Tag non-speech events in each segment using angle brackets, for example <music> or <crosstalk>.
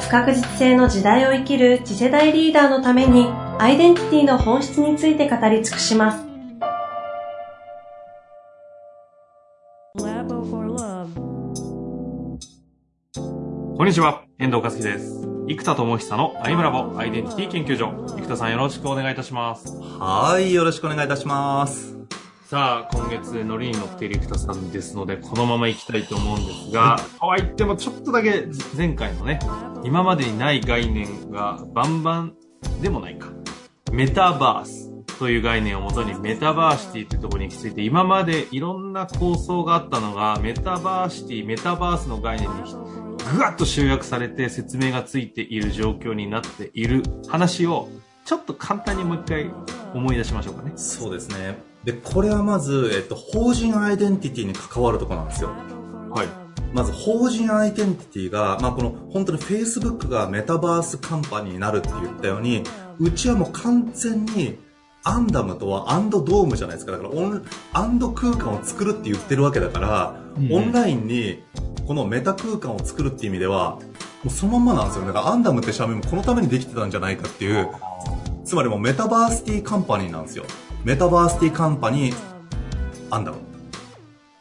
不確実性の時代を生きる次世代リーダーのためにアイデンティティの本質について語り尽くします。こんにちは、遠藤和樹です。生田智久のアイムラボアイデンティティ研究所。生田さんよろしくお願いいたします。はい、よろしくお願いいたします。さあ、今月乗りに乗っている生田さんですので、このまま行きたいと思うんですが、とは言ってもちょっとだけ前回のね、今までにない概念がバンバンでもないか。メタバースという概念をもとにメタバーシティというところに行き着いて、今までいろんな構想があったのが、メタバーシティ、メタバースの概念にぐわっと集約されて説明がついている状況になっている話を、ちょっと簡単にもう一回思い出しましょうかね。そうですね。で、これはまず、えっと、法人アイデンティティに関わるところなんですよ。はい。まず、法人アイデンティティが、まあ、この、本当に Facebook がメタバースカンパニーになるって言ったように、うちはもう完全に、アンダムとはアンドドームじゃないですか。だからオン、アンド空間を作るって言ってるわけだから、うん、オンラインに、このメタ空間を作るっていう意味では、もうそのまんまなんですよ。だからアンダムって社名もこのためにできてたんじゃないかっていう、つまりもうメタバーシティカンパニーなんですよ。メタバーシティカンパニー、アンダム。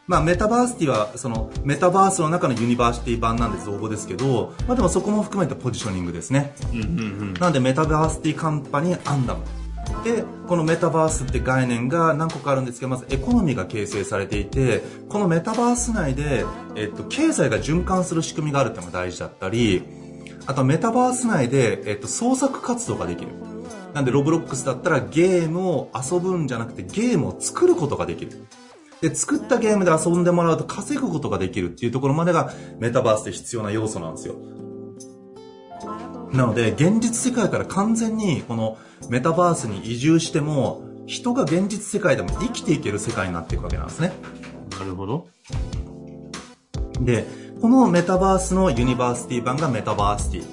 まあ、メタバーシティは、その、メタバースの中のユニバーシティ版なんで造語ですけど、まあでもそこも含めてポジショニングですね。うんうんうん、なんで、メタバーシティカンパニー、アンダム。で、このメタバースって概念が何個かあるんですけど、まずエコノミーが形成されていて、このメタバース内で、えっと、経済が循環する仕組みがあるっていうのが大事だったり、あとメタバース内で、えっと、創作活動ができる。なんで、ロブロックスだったらゲームを遊ぶんじゃなくてゲームを作ることができる。で、作ったゲームで遊んでもらうと稼ぐことができるっていうところまでがメタバースで必要な要素なんですよ。なので、現実世界から完全にこのメタバースに移住しても、人が現実世界でも生きていける世界になっていくわけなんですね。なるほど。で、このメタバースのユニバーシティ版がメタバーシティ。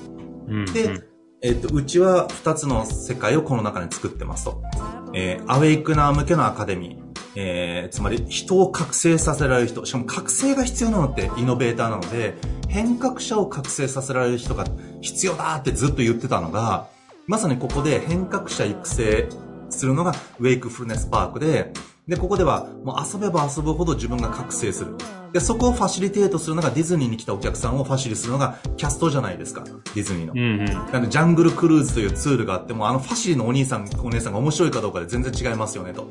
うん、で、えっと、うちは2つの世界をこの中に作ってますと。えー、アウェイクナー向けのアカデミー。えー、つまり人を覚醒させられる人。しかも覚醒が必要なのってイノベーターなので、変革者を覚醒させられる人が必要だってずっと言ってたのが、まさにここで変革者育成するのがウェイクフルネスパークで、で、ここではもう遊べば遊ぶほど自分が覚醒する。で、そこをファシリテートするのがディズニーに来たお客さんをファシリするのがキャストじゃないですか。ディズニーの。うんうん、なんで、ジャングルクルーズというツールがあっても、あのファシリのお兄さん、お姉さんが面白いかどうかで全然違いますよね、と。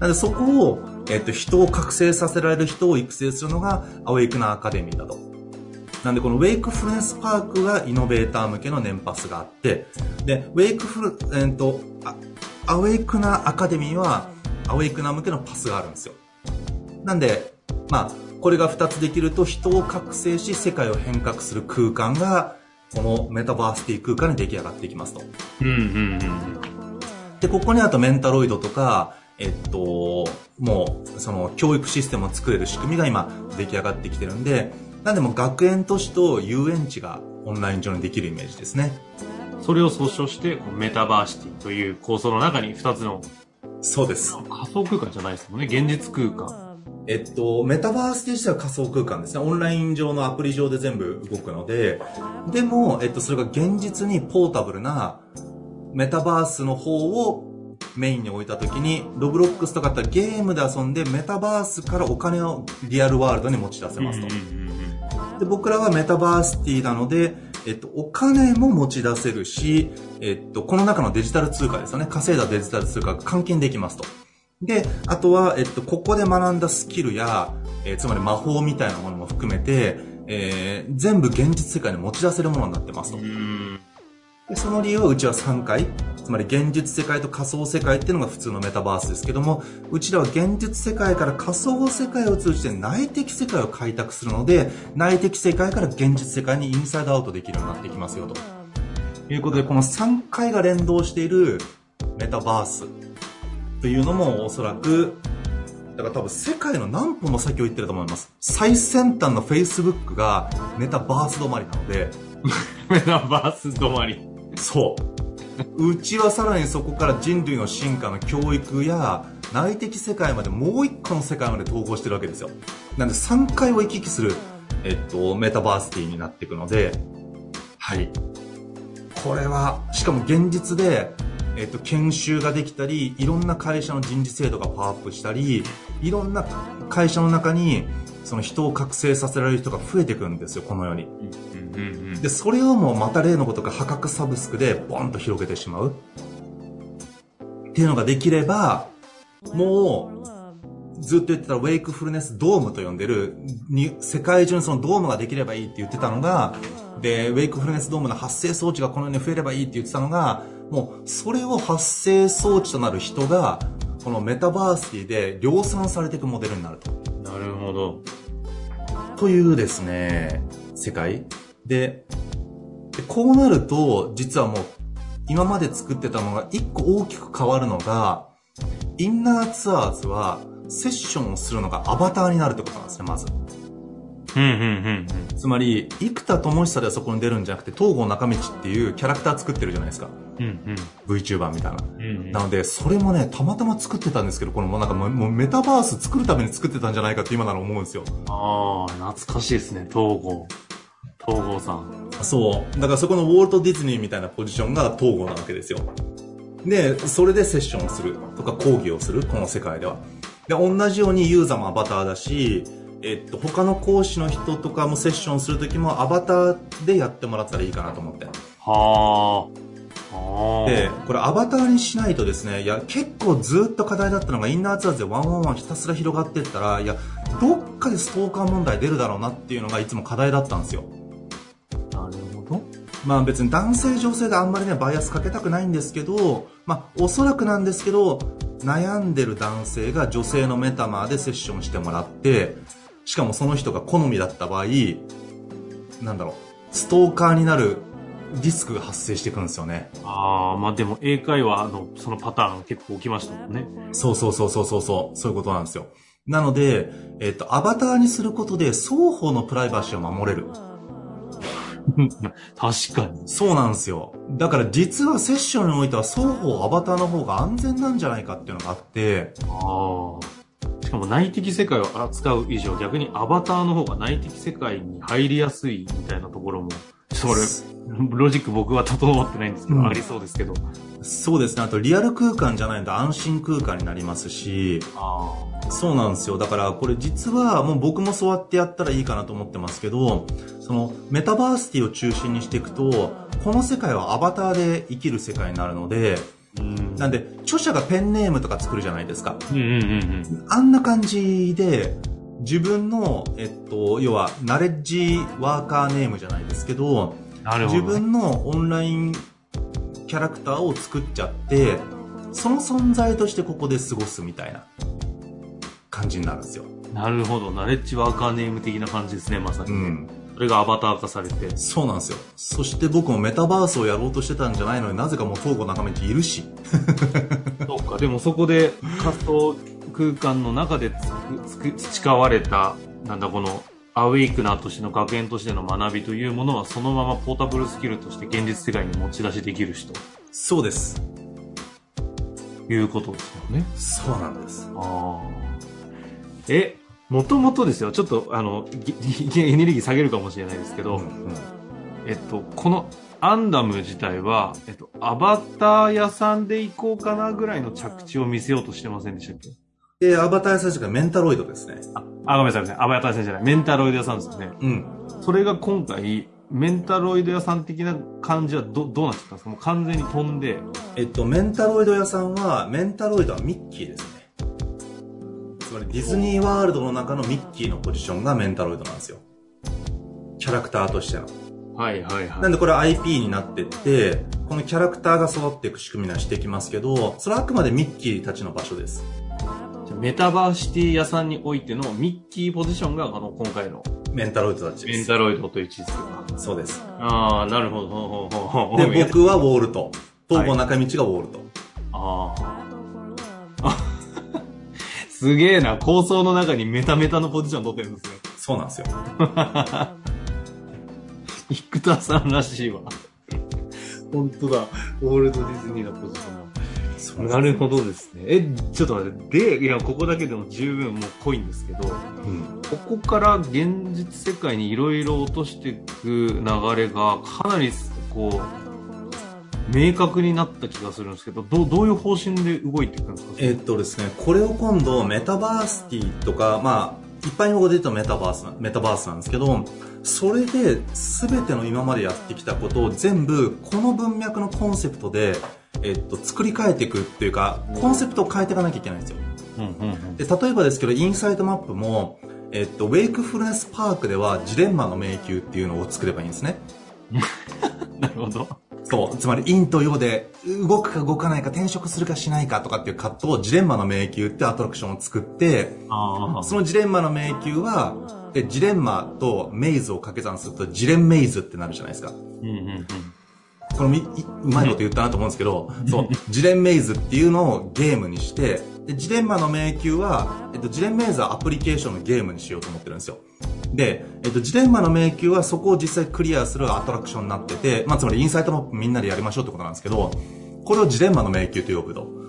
なんで、そこを、えっと、人を覚醒させられる人を育成するのが、アウェイクナーアカデミーだと。なんで、このウェイクフルネスパークがイノベーター向けの年パスがあって、で、ウェイクフル、えっと、アウェイクナーアカデミーは、アウェイクナー向けのパスがあるんですよ。なんで、まあ、これが2つできると人を覚醒し世界を変革する空間がこのメタバースティ空間に出来上がっていきますと。うんうんうん、で、ここにあとメンタロイドとか、えっと、もう、その教育システムを作れる仕組みが今出来上がってきてるんで、なんでも学園都市と遊園地がオンライン上にできるイメージですね。それを総称して、メタバーシティという構想の中に2つの。そうです。仮想空間じゃないですもんね。現実空間。えっと、メタバースとしては仮想空間ですね。オンライン上のアプリ上で全部動くので、でも、えっと、それが現実にポータブルなメタバースの方をメインに置いたときに、ロブロックスとかだったらゲームで遊んでメタバースからお金をリアルワールドに持ち出せますと。で僕らはメタバースティなので、えっと、お金も持ち出せるし、えっと、この中のデジタル通貨ですよね。稼いだデジタル通貨が換金できますと。で、あとは、えっと、ここで学んだスキルや、えー、つまり魔法みたいなものも含めて、えー、全部現実世界に持ち出せるものになってますと。でその理由はうちは3回、つまり現実世界と仮想世界っていうのが普通のメタバースですけども、うちらは現実世界から仮想世界を通じて内的世界を開拓するので、内的世界から現実世界にインサイドアウトできるようになってきますよと。いうことで、この3回が連動しているメタバースというのもおそらく、だから多分世界の何歩も先を言ってると思います。最先端の Facebook がメタバース止まりなので。<laughs> メタバース止まり。そう。うちはさらにそこから人類の進化の教育や内的世界までもう一個の世界まで統合してるわけですよ。なんで3回を行き来する、えっと、メタバースティになっていくので、はい。これは、しかも現実で、えっと、研修ができたり、いろんな会社の人事制度がパワーアップしたり、いろんな会社の中に、その人を覚醒させられる人が増えていくんですよ、このように。で、それをもうまた例のことが破格サブスクでボンと広げてしまう。っていうのができれば、もう、ずっと言ってたウェイクフルネスドームと呼んでる、に世界中にそのドームができればいいって言ってたのが、で、ウェイクフルネスドームの発生装置がこのように増えればいいって言ってたのが、もう、それを発生装置となる人が、このメタバーシティで量産されていくモデルになると。なるほど。というですね、世界。で、でこうなると、実はもう、今まで作ってたのが一個大きく変わるのが、インナーツアーズは、セッションをするのがアバターになるってことなんですね、まず。うんうんうんうん、つまり、生田智久ではそこに出るんじゃなくて、東郷中道っていうキャラクター作ってるじゃないですか。うんうん、VTuber みたいな、うんうん。なので、それもね、たまたま作ってたんですけど、このもうなんかもうメタバース作るために作ってたんじゃないかって今なら思うんですよ。ああ、懐かしいですね、東郷。東郷さん。そう。だからそこのウォルト・ディズニーみたいなポジションが東郷なわけですよ。で、それでセッションをするとか講義をする、この世界では。で、同じようにユーザーもアバターだし、えっと、他の講師の人とかもセッションするときもアバターでやってもらったらいいかなと思って。はあ。で、これアバターにしないとですね、いや、結構ずっと課題だったのがインナーツアーズでワンワンワンひたすら広がっていったら、いや、どっかでストーカー問題出るだろうなっていうのがいつも課題だったんですよ。なるほど。まあ別に男性女性であんまりね、バイアスかけたくないんですけど、まあおそらくなんですけど、悩んでる男性が女性のメタマーでセッションしてもらって、しかもその人が好みだった場合、なんだろう、ストーカーになるリスクが発生してくるんですよね。ああ、まあでも英会話のそのパターン結構起きましたもんね。そうそうそうそうそうそう、そういうことなんですよ。なので、えっと、アバターにすることで双方のプライバシーを守れる。<laughs> 確かに。そうなんですよ。だから実はセッションにおいては双方アバターの方が安全なんじゃないかっていうのがあって。ああ。しかも内的世界を扱う以上、逆にアバターの方が内的世界に入りやすいみたいなところも、それ、<laughs> ロジック僕は整ってないんですけど、うん、ありそうですけど。そうですね。あとリアル空間じゃないと安心空間になりますし、そうなんですよ。だからこれ実はもう僕もそうやってやったらいいかなと思ってますけど、そのメタバーシティを中心にしていくと、この世界はアバターで生きる世界になるので、なんで、著者がペンネームとか作るじゃないですか。うんうんうん、あんな感じで、自分の、えっと、要は、ナレッジワーカーネームじゃないですけど、ど自分のオンラインキャラクターを作っちゃって、その存在としてここで過ごすみたいな感じになるんですよ。なるほど。ナレッジワーカーネーム的な感じですね、まさに。うん。それがアバター化されて。そうなんですよ。そして僕もメタバースをやろうとしてたんじゃないのになぜかもう東郷中道いるし。そうか、でもそこで仮想空間の中で培われた、なんだこの、アウェイクナーとしての学園としての学びというものはそのままポータブルスキルとして現実世界に持ち出しできる人。そうです。いうことですよね。そうなんです。ああ。え、もともとですよ、ちょっと、あの、エネルギー下げるかもしれないですけど、うんうん、えっと、このアンダム自体は、えっと、アバター屋さんで行こうかなぐらいの着地を見せようとしてませんでしたっけ？で、アバター屋さんがメンタロイドですね。あ、あごめんなさい。アバター屋さんじゃない。メンタロイド屋さんですよね。うん。それが今回、メンタロイド屋さん的な感じはど、どうなっちゃったんですか？もう完全に飛んで。えっと、メンタロイド屋さんは、メンタロイドはミッキーですね。つまりディズニーワールドの中のミッキーのポジションがメンタロイドなんですよ。キャラクターとしての。はいはいはい。なんでこれは IP になってって、このキャラクターが育っていく仕組みにはしてきますけど、それはあくまでミッキーたちの場所です。メタバーシティ屋さんにおいてのミッキーポジションが、あの、今回のメンタロイドたちです。メンタロイドという位置づけか。そうです。ああ、なるほど。ほうほうほうほうで、僕はウォールト。東郷中道がウォールト。ああ。あ <laughs> すげえな。構想の中にメタメタのポジション取ってるんですね。そうなんですよ。<laughs> 生田さんらしいわ。本当だ。ウォールド・ディズニーのポジションそうなるほどですね。え、ちょっと待って。で、いや、ここだけでも十分もう濃いんですけど、うん。ここから現実世界にいろいろ落としていく流れがかなりこう、明確になった気がするんですけど、どうどういう方針で動いていくんですか？えーっとですね、これを今度メタバースティとか、まあ、一般用語で言うとメタバースな、メタバースなんですけど、それで全ての今までやってきたことを全部この文脈のコンセプトで、えっと、作り変えていくっていうか、コンセプトを変えていかなきゃいけないんですよ。で、例えばですけど、インサイトマップも、えっと、ウェイクフルネスパークではジレンマの迷宮っていうのを作ればいいんですね。<laughs> なるほど。そう。つまり、陰と陽で、動くか動かないか、転職するかしないかとかっていう葛藤をジレンマの迷宮ってアトラクションを作って、あそのジレンマの迷宮は、で、ジレンマとメイズを掛け算すると、ジレンメイズってなるじゃないですか。うんうんうん。このみ、いうまいこと言ったなと思うんですけど、そう、<laughs> ジレンメイズっていうのをゲームにして、で、ジレンマの迷宮は、えっと、ジレンメイズはアプリケーションのゲームにしようと思ってるんですよ。で、えっと、ジレンマの迷宮はそこを実際クリアするアトラクションになってて、まあ、つまりインサイトマップみんなでやりましょうってことなんですけど、これをジレンマの迷宮と呼ぶと。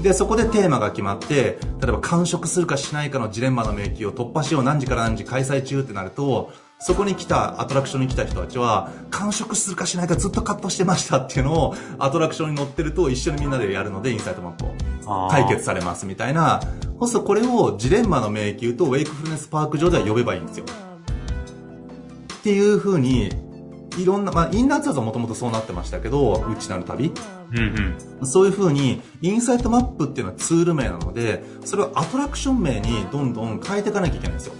で、そこでテーマが決まって、例えば間食するかしないかのジレンマの迷宮を突破しよう何時から何時開催中ってなると、そこに来た、アトラクションに来た人たちは、間食するかしないかずっと葛藤してましたっていうのを、アトラクションに乗ってると一緒にみんなでやるので、インサイトマップを解決されますみたいな。そうするとこれをジレンマの迷宮とウェイクフルネスパーク上では呼べばいいんですよ。っていう風に、いろんな、まあ、インナーツアーズはもともとそうなってましたけど、内なる旅。うんうん。そういう風に、インサイトマップっていうのはツール名なので、それをアトラクション名にどんどん変えていかなきゃいけないんですよ。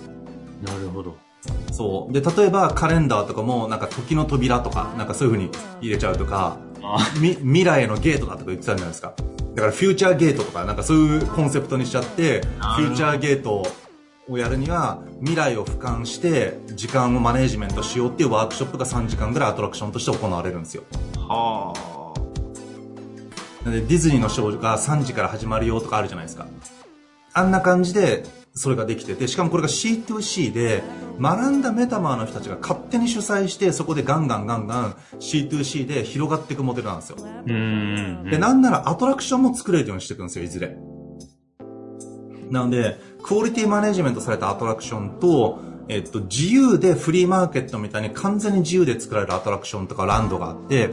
なるほど。そう。で、例えばカレンダーとかも、なんか時の扉とか、なんかそういう風に入れちゃうとか、あみ未来へのゲートだとか言ってたじゃないですか。だからフューチャーゲートとか、なんかそういうコンセプトにしちゃって、フューチャーゲートをやるには、未来を俯瞰して、時間をマネージメントしようっていうワークショップが3時間ぐらいアトラクションとして行われるんですよ。はなのでディズニーのショーが3時から始まるよとかあるじゃないですか。あんな感じで、それができてて、しかもこれが C2C で、学んだメタマーの人たちが勝手に主催して、そこでガンガンガンガン C2C で広がっていくモデルなんですよ。で、なんならアトラクションも作れるようにしていくんですよ、いずれ。なので、クオリティマネジメントされたアトラクションと、えっと、自由でフリーマーケットみたいに完全に自由で作られるアトラクションとかランドがあって、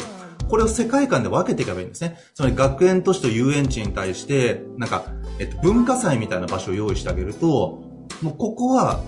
これを世界観で分けていけばいいんですね。つまり学園都市と遊園地に対して、なんか、えっと、文化祭みたいな場所を用意してあげると、もうここは、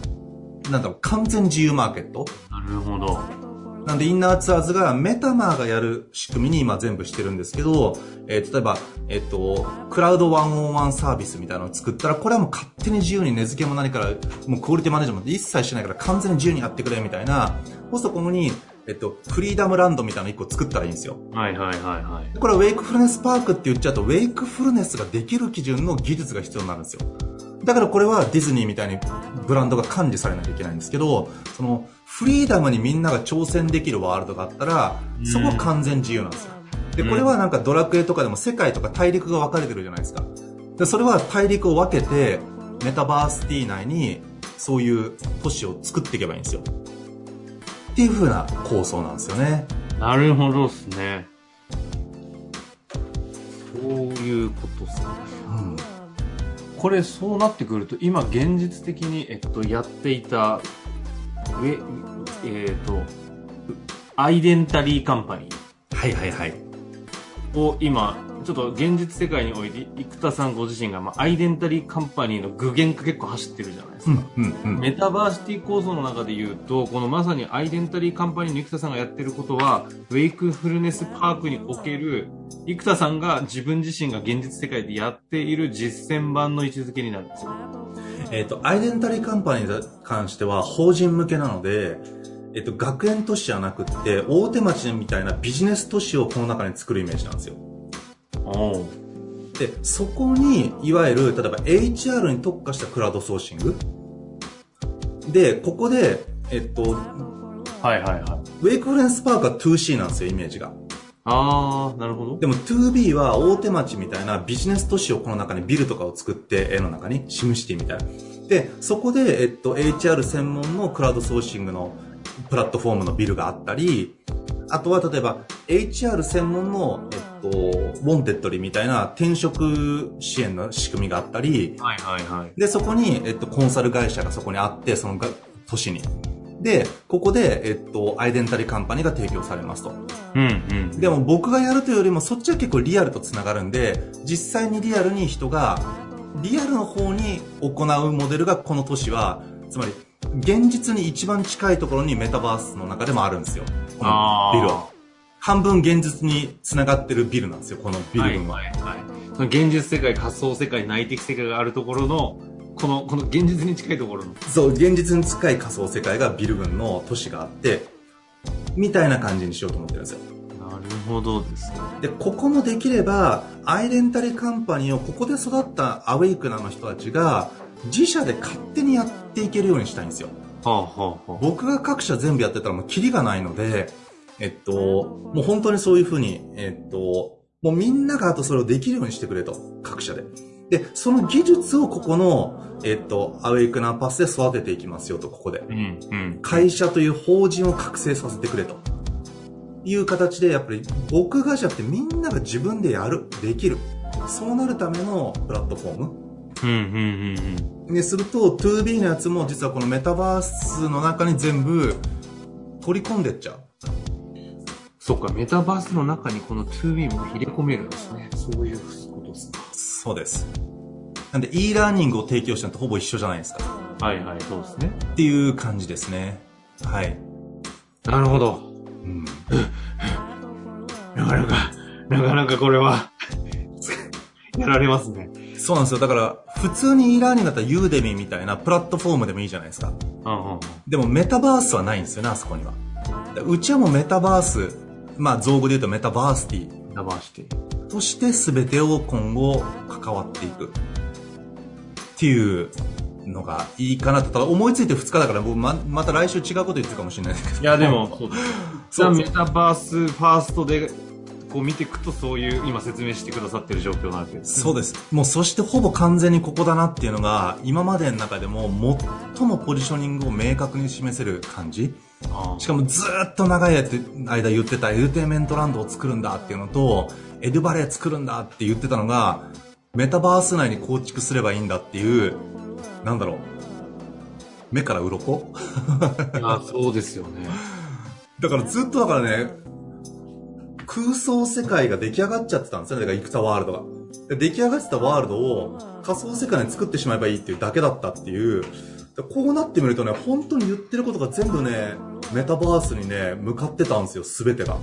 なんだろう、完全自由マーケット。なるほど。なんで、インナーツアーズがメタマーがやる仕組みに今全部してるんですけど、えー例えば、えっ、と、クラウド101サービスみたいなのを作ったら、これはもう勝手に自由に値付けも何から、もうクオリティマネジメント一切しないから完全に自由にやってくれみたいな、そうするとここに、えっと、フリーダムランドみたいなの一個作ったらいいんですよ。はいはいはいはい。これはウェイクフルネスパークって言っちゃうと、ウェイクフルネスができる基準の技術が必要になるんですよ。だからこれはディズニーみたいにブランドが管理されなきゃいけないんですけど、そのフリーダムにみんなが挑戦できるワールドがあったら、そこは完全自由なんですよ。で、これはなんかドラクエとかでも世界とか大陸が分かれてるじゃないですか。で、それは大陸を分けて、メタバースティ内にそういう都市を作っていけばいいんですよ。っていう風な構想なんですよね。なるほどっすね。そういうことっすね。うん。これそうなってくると、今現実的に、えっと、やっていた、ウェ、えっ、と、アイデンタリーカンパニはいはいはい。ーを今、ちょっと現実世界において、生田さんご自身が、まあ、アイデンタリーカンパニーの具現化結構走ってるじゃないですか。うんうんうん。メタバーシティ構想の中で言うと、このまさにアイデンタリーカンパニーの生田さんがやってることは、ウェイクフルネスパークにおける、生田さんが自分自身が現実世界でやっている実践版の位置づけになるんですよ。えっ、と、アイデンタリーカンパニーに関しては法人向けなので、えっと、学園都市じゃなくって、大手町みたいなビジネス都市をこの中に作るイメージなんですよ。で、そこに、いわゆる、例えば HR に特化したクラウドソーシング。で、ここで、えっと、はいはいはい。ウェイクフレンスパークは 2C なんですよ、イメージが。あー、なるほど。でも 2B は大手町みたいなビジネス都市をこの中にビルとかを作って、絵の中に、シムシティみたいな。で、そこで、えっと、HR 専門のクラウドソーシングのプラットフォームのビルがあったり、あとは例えば HR 専門の、えっと、ウォンテッドリーみたいな転職支援の仕組みがあったり、はいはいはい。で、そこに、えっと、コンサル会社がそこにあって、そのが都市に。で、ここで、えっと、アイデンタリーカンパニーが提供されますと。うんうん。でも僕がやるというよりも、そっちは結構リアルと繋がるんで、実際にリアルに人が、リアルの方に行うモデルがこの都市は、つまり、現実に一番近いところにメタバースの中でもあるんですよ。このビルは。半分現実に繋がってるビルなんですよ、このビル群は。はいはいはい。その現実世界、仮想世界、内的世界があるところの、この、この現実に近いところの。そう、現実に近い仮想世界がビル群の都市があって、みたいな感じにしようと思ってるんですよ。なるほどですね。で、ここもできれば、アイデンタリーカンパニーをここで育ったアウェイクナーの人たちが、自社で勝手にやっていけるようにしたいんですよ。はあはあはあ。僕が各社全部やってたらもうキリがないので、えっと、もう本当にそういうふうに、えっと、もうみんながあとそれをできるようにしてくれと、各社で。で、その技術をここの、えっと、アウェイクナーパスで育てていきますよと、ここで。うんうん。会社という法人を覚醒させてくれと。いう形で、やっぱり僕がじゃなくてみんなが自分でやる、できる。そうなるためのプラットフォームうんうんうんにすると、2B のやつも実はこのメタバースの中に全部取り込んでっちゃう。そっか、メタバースの中にこの 2B も入れ込めるんですね。そういうことですか。そうです。なんで e ラーニングを提供したのとほぼ一緒じゃないですか。はいはい、そうですね。っていう感じですね。はい。なるほど。うん。<laughs> なかなか、なかなかこれは、<laughs> やられますね。そうなんですよ。だから、普通に e ラーニングだったらユーデミーみたいなプラットフォームでもいいじゃないですか。うんうんうん。でもメタバースはないんですよね、あそこには。うちはもうメタバース、まあ造語で言うとメタバーシティ、メタバーシティ。として全てを今後関わっていく。っていうのがいいかなと。ただ思いついて2日だから僕ままた来週違うこと言ってるかもしれないですけど。いや、でも。<laughs> そうメタバースファーストで、こう見ていくとそういう、今説明してくださってる状況なわけです。そうです。もうそしてほぼ完全にここだなっていうのが今までの中でも最もポジショニングを明確に示せる感じ。あしかもずーっと長い間言ってたエデュテイメントランドを作るんだっていうのと、エデュバレー作るんだって言ってたのが、メタバース内に構築すればいいんだっていう、なんだろう。目から鱗？あ、そうですよね。だからずっとだからね、空想世界が出来上がっちゃってたんですよね。だから、イクタワールドが。で出来上がってたワールドを仮想世界に作ってしまえばいいっていうだけだったっていう。でこうなってみるとね、本当に言ってることが全部ね、メタバースにね、向かってたんですよ、すべてが。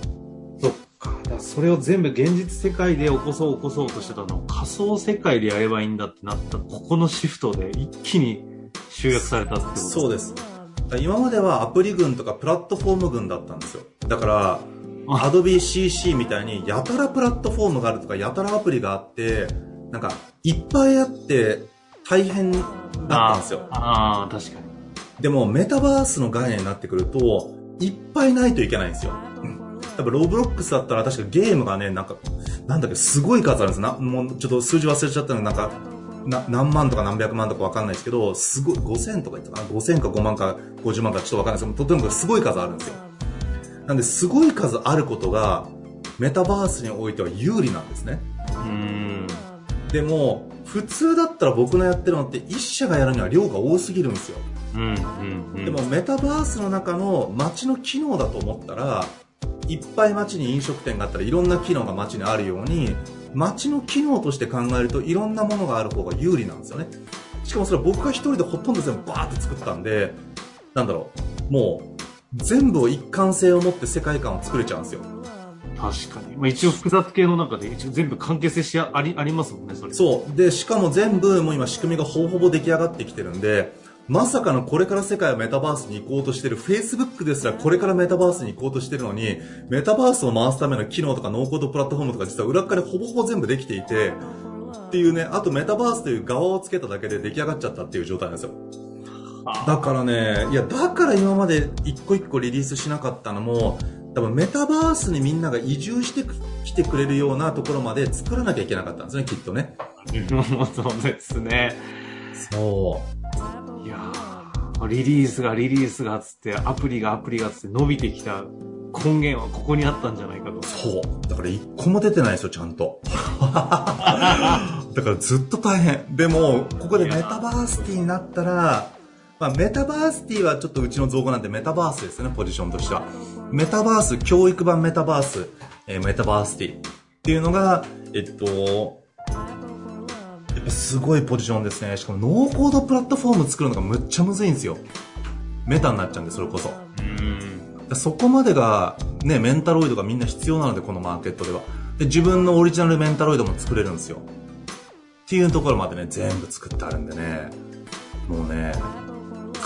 そっか。だそれを全部現実世界で起こそう起こそうとしてたのを仮想世界でやればいいんだってなった、ここのシフトで一気に集約されたってことそうです。今まではアプリ群とかプラットフォーム群だったんですよ。だから、あ Adobe CC みたいにやたらプラットフォームがあるとか、やたらアプリがあって、なんか、いっぱいあって大変だったんですよ。ああ、確かに。でも、メタバースの概念になってくると、いっぱいないといけないんですよ。多分、ロブロックスだったら確かゲームがね、なんか、なんだっけ、すごい数あるんですな、もうちょっと数字忘れちゃったのなんか、な何万とか何百万とかわかんないですけど、すごい、5000とか言ったかな ?5000 か5万か50万かちょっとわかんないですけど、とてもすごい数あるんですよ。なんで、すごい数あることが、メタバースにおいては有利なんですね。うーん。でも、普通だったら僕のやってるのって、一社がやるには量が多すぎるんですよ。うん、うん、うん。でもメタバースの中の街の機能だと思ったら、いっぱい街に飲食店があったらいろんな機能が街にあるように、街の機能として考えるといろんなものがある方が有利なんですよね。しかもそれは僕が一人でほとんど全部バーって作ったんで、なんだろう、もう全部を一貫性を持って世界観を作れちゃうんですよ。確かに。まあ一応複雑系の中で一応全部関係性しああり、ありますもんね、それ。う。そう。で、しかも全部もう今仕組みがほぼほぼ出来上がってきてるんで、まさかのこれから世界はメタバースに行こうとしてる Facebook ですらこれからメタバースに行こうとしてるのに、メタバースを回すための機能とかノーコードプラットフォームとか実は裏側でほぼほぼ全部できていて、っていうね、あとメタバースという側をつけただけで出来上がっちゃったっていう状態なんですよ。だからね、いや、だから今まで一個一個リリースしなかったのも、多分メタバースにみんなが移住してきてくれるようなところまで作らなきゃいけなかったんですね、きっとね。そうですね。そいやーリリースがリリースがつって、アプリがアプリがつって伸びてきた根源はここにあったんじゃないかと。そう。だから一個も出てないですよ、ちゃんと。<laughs> だからずっと大変。でも、ここでメタバースティになったら、まあ、メタバーシティはちょっとうちの造語なんでメタバースですね、ポジションとしては。メタバース、教育版メタバース、えーメタバーシティっていうのが、えっと、やっぱすごいポジションですね。しかもノーコードプラットフォーム作るのがむっちゃむずいんですよ。メタになっちゃうんで、それこそ。うん。そこまでが、ね、メンタロイドがみんな必要なので、このマーケットでは。で、自分のオリジナルメンタロイドも作れるんですよ。っていうところまでね、全部作ってあるんでね、もうね、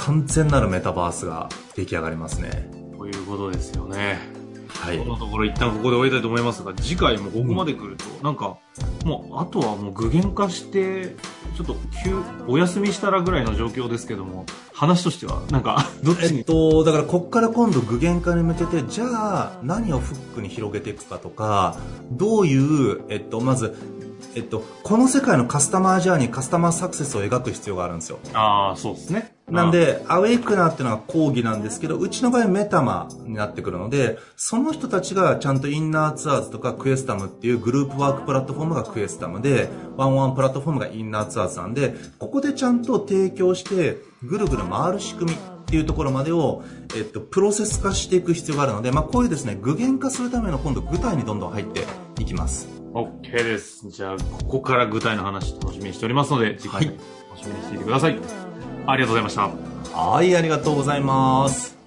完全なるメタバースが出来上がりますね。ということですよね。はいこ。のところ一旦ここで終わりたいと思いますが、次回もここまで来ると、なんか、もう、あとはもう具現化して、ちょっと急、お休みしたらぐらいの状況ですけども、話としては、なんか、<laughs> どっちえっに、と、だからこっから今度具現化に向けて、じゃあ何をフックに広げていくかとか、どういう、えっと、まず、えっと、この世界のカスタマージャーニー、カスタマーサクセスを描く必要があるんですよ。ああ、そうですね。なんで、アウェイクナーっていうのが講義なんですけど、うちの場合メタマになってくるので、その人たちがちゃんとインナーツアーズとかクエスタムっていうグループワークプラットフォームがクエスタムで、ワンワンプラットフォームがインナーツアーズなんで、ここでちゃんと提供して、ぐるぐる回る仕組みっていうところまでを、えっと、プロセス化していく必要があるので、まあ、こういうですね、具現化するための今度具体にどんどん入っていきます。OK です。じゃあ、ここから具体の話楽しみにしておりますので、次回も楽しみにしていてください。ありがとうございました。はい、ありがとうございます。